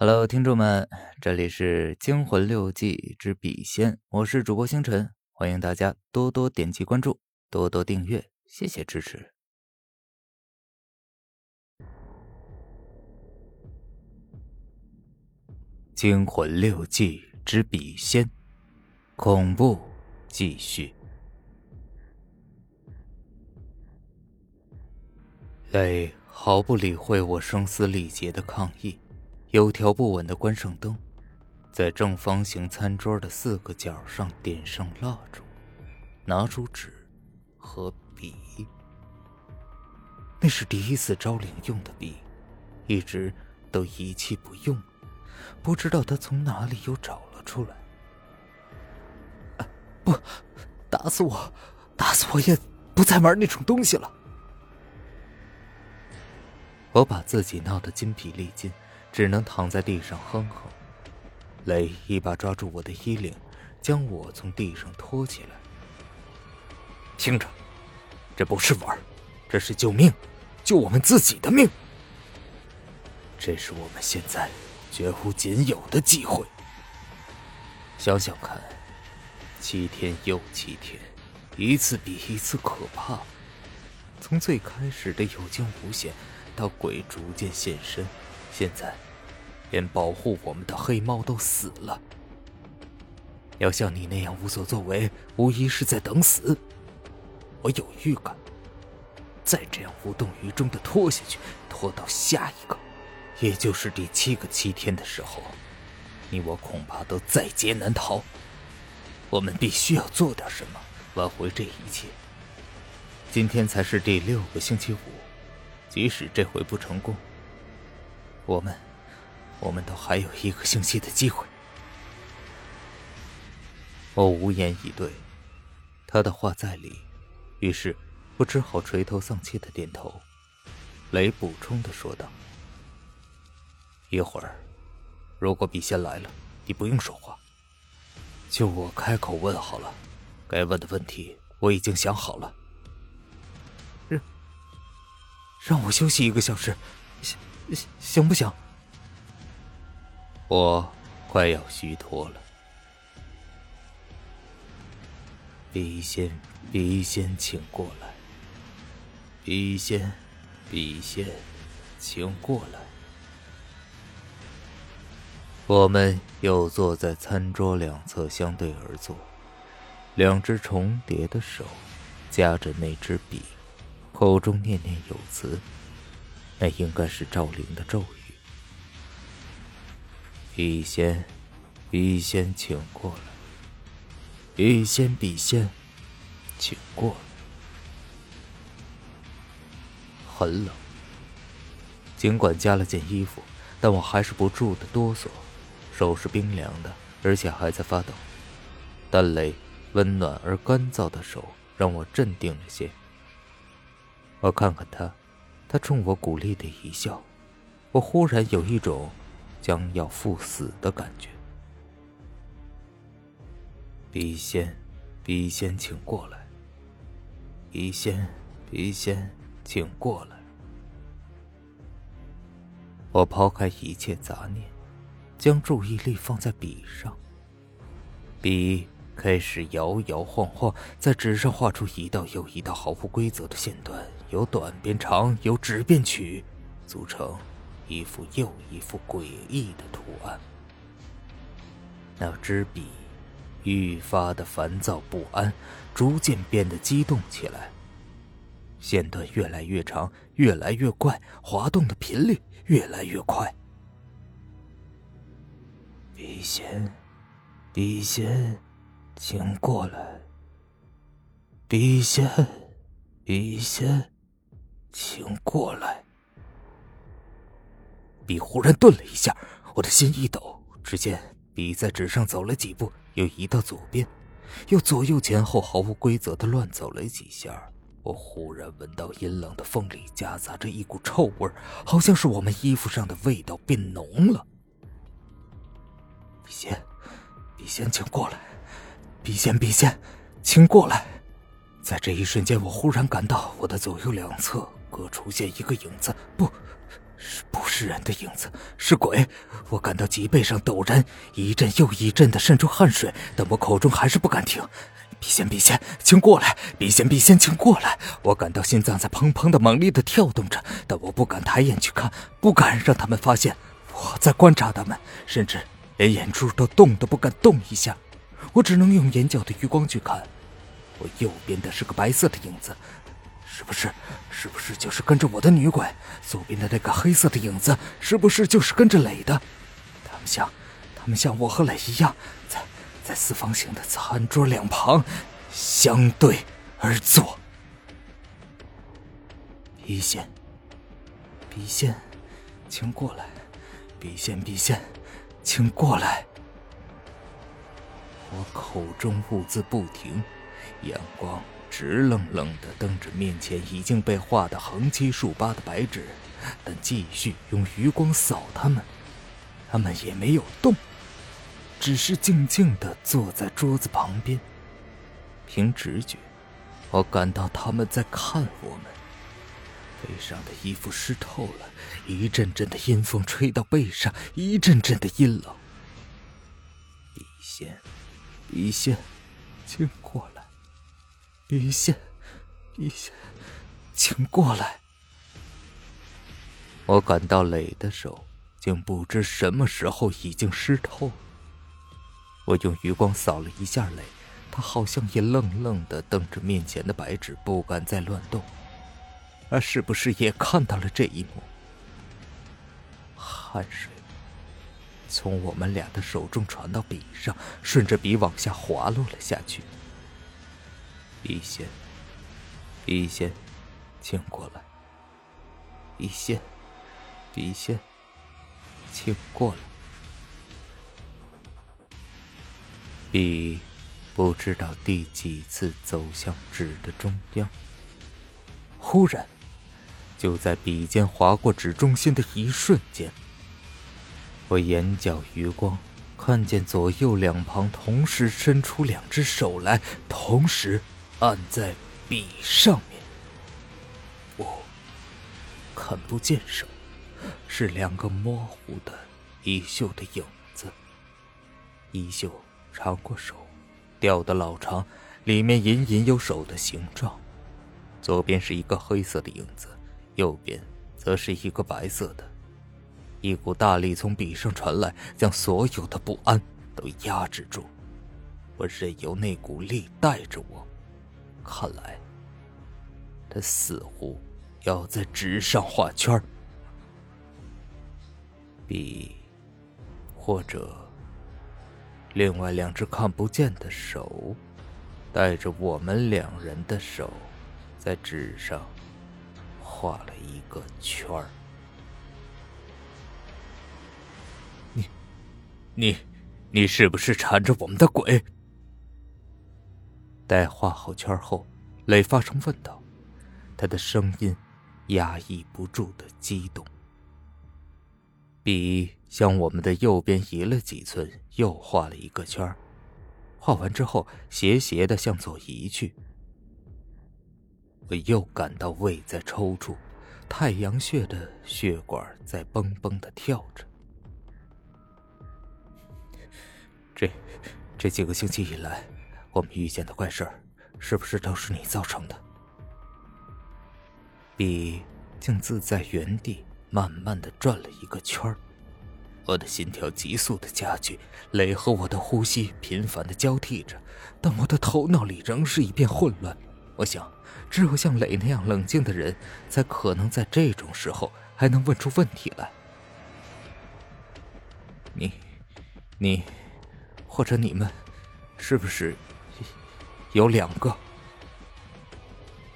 Hello，听众们，这里是《惊魂六记之笔仙》，我是主播星辰，欢迎大家多多点击关注，多多订阅，谢谢支持。《惊魂六记之笔仙》，恐怖继续。雷毫不理会我声嘶力竭的抗议。有条不紊的关上灯，在正方形餐桌的四个角上点上蜡烛，拿出纸和笔。那是第一次招灵用的笔，一直都遗弃不用，不知道他从哪里又找了出来。不，打死我，打死我也不再玩那种东西了。我把自己闹得筋疲力尽。只能躺在地上哼哼。雷一把抓住我的衣领，将我从地上拖起来。听着，这不是玩，这是救命，救我们自己的命。这是我们现在绝无仅有的机会。想想看，七天又七天，一次比一次可怕。从最开始的有惊无险，到鬼逐渐现身。现在，连保护我们的黑猫都死了。要像你那样无所作为，无疑是在等死。我有预感，再这样无动于衷的拖下去，拖到下一个，也就是第七个七天的时候，你我恐怕都在劫难逃。我们必须要做点什么，挽回这一切。今天才是第六个星期五，即使这回不成功。我们，我们都还有一个星期的机会。我无言以对，他的话在理，于是我只好垂头丧气的点头。雷补充的说道：“一会儿，如果笔仙来了，你不用说话，就我开口问好了。该问的问题我已经想好了。让让我休息一个小时行。”行不行？我快要虚脱了。笔仙，笔仙，请过来。笔仙，笔仙，请过来。我们又坐在餐桌两侧，相对而坐，两只重叠的手夹着那支笔，口中念念有词。那应该是赵灵的咒语。笔仙，笔仙，请过来。笔仙，笔仙，请过来。很冷，尽管加了件衣服，但我还是不住的哆嗦，手是冰凉的，而且还在发抖。但雷温暖而干燥的手让我镇定了些。我看看他。他冲我鼓励的一笑，我忽然有一种将要赴死的感觉。笔仙，笔仙，请过来。笔仙，笔仙，请过来。我抛开一切杂念，将注意力放在笔上。笔开始摇摇晃晃，在纸上画出一道又一道毫无规则的线段。由短变长，由直变曲，组成一幅又一幅诡异的图案。那支笔愈发的烦躁不安，逐渐变得激动起来。线段越来越长，越来越怪，滑动的频率越来越快。笔仙，笔仙，请过来。笔仙，笔仙。请过来。笔忽然顿了一下，我的心一抖。只见笔在纸上走了几步，又移到左边，又左右前后毫无规则的乱走了几下。我忽然闻到阴冷的风里夹杂着一股臭味，好像是我们衣服上的味道变浓了。笔仙，笔仙，请过来！笔仙，笔仙，请过来！在这一瞬间，我忽然感到我的左右两侧。各出现一个影子，不，是人的影子？是鬼！我感到脊背上陡然一阵又一阵的渗出汗水，但我口中还是不敢停。笔仙，笔仙，请过来！笔仙，笔仙，请过来！我感到心脏在砰砰的猛烈的跳动着，但我不敢抬眼去看，不敢让他们发现我在观察他们，甚至连眼珠都动都不敢动一下。我只能用眼角的余光去看，我右边的是个白色的影子。是不是？是不是就是跟着我的女鬼？左边的那个黑色的影子，是不是就是跟着磊的？他们像，他们像我和磊一样，在在四方形的餐桌两旁相对而坐。笔仙，笔仙，请过来！笔仙，笔仙，请过来！我口中兀自不停，眼光。直愣愣的瞪着面前已经被画得横七竖八的白纸，但继续用余光扫他们，他们也没有动，只是静静的坐在桌子旁边。凭直觉，我感到他们在看我们。背上的衣服湿透了，一阵阵的阴风吹到背上，一阵阵的阴冷。笔仙，笔仙，经过了。笔仙，笔仙，请过来！我感到磊的手竟不知什么时候已经湿透。我用余光扫了一下磊，他好像也愣愣的瞪着面前的白纸，不敢再乱动。他是不是也看到了这一幕？汗水从我们俩的手中传到笔上，顺着笔往下滑落了下去。笔仙，笔仙，请过来。笔仙，笔仙，请过来。笔不知道第几次走向纸的中央。忽然，就在笔尖划过纸中心的一瞬间，我眼角余光看见左右两旁同时伸出两只手来，同时。按在笔上面，我看不见手，是两个模糊的衣袖的影子。衣袖长过手，吊得老长，里面隐隐有手的形状。左边是一个黑色的影子，右边则是一个白色的。一股大力从笔上传来，将所有的不安都压制住。我任由那股力带着我。看来，他似乎要在纸上画圈儿，笔，或者另外两只看不见的手，带着我们两人的手，在纸上画了一个圈。你，你，你是不是缠着我们的鬼？待画好圈后，磊发声问道：“他的声音压抑不住的激动。”笔向我们的右边移了几寸，又画了一个圈画完之后，斜斜的向左移去。我又感到胃在抽搐，太阳穴的血管在嘣嘣的跳着。这，这几个星期以来。我们遇见的怪事儿，是不是都是你造成的？笔竟自在原地慢慢的转了一个圈，我的心跳急速的加剧，磊和我的呼吸频繁的交替着，但我的头脑里仍是一片混乱。我想，只有像磊那样冷静的人，才可能在这种时候还能问出问题来。你，你，或者你们，是不是？有两个，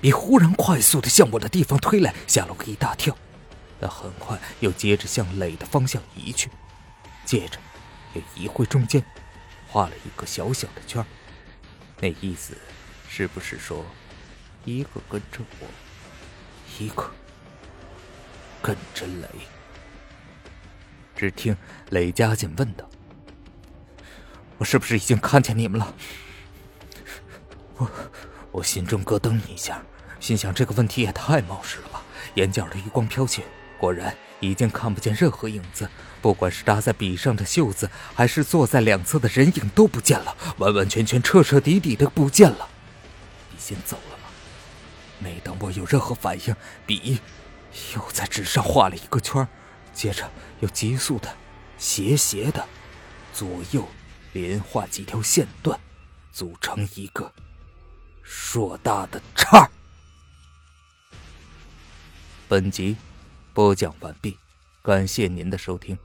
你忽然快速的向我的地方推来，吓了我一大跳。但很快又接着向磊的方向移去，接着又移回中间，画了一个小小的圈那意思是不是说，一个跟着我，一个跟着磊？只听雷家劲问道：“我是不是已经看见你们了？”我，我心中咯噔一下，心想这个问题也太冒失了吧！眼角的余光飘去，果然已经看不见任何影子，不管是扎在笔上的袖子，还是坐在两侧的人影都不见了，完完全全、彻彻底底的不见了。笔仙走了吗？没等我有任何反应，笔又在纸上画了一个圈，接着又急速的、斜斜的左右连画几条线段，组成一个硕大的叉。本集播讲完毕，感谢您的收听。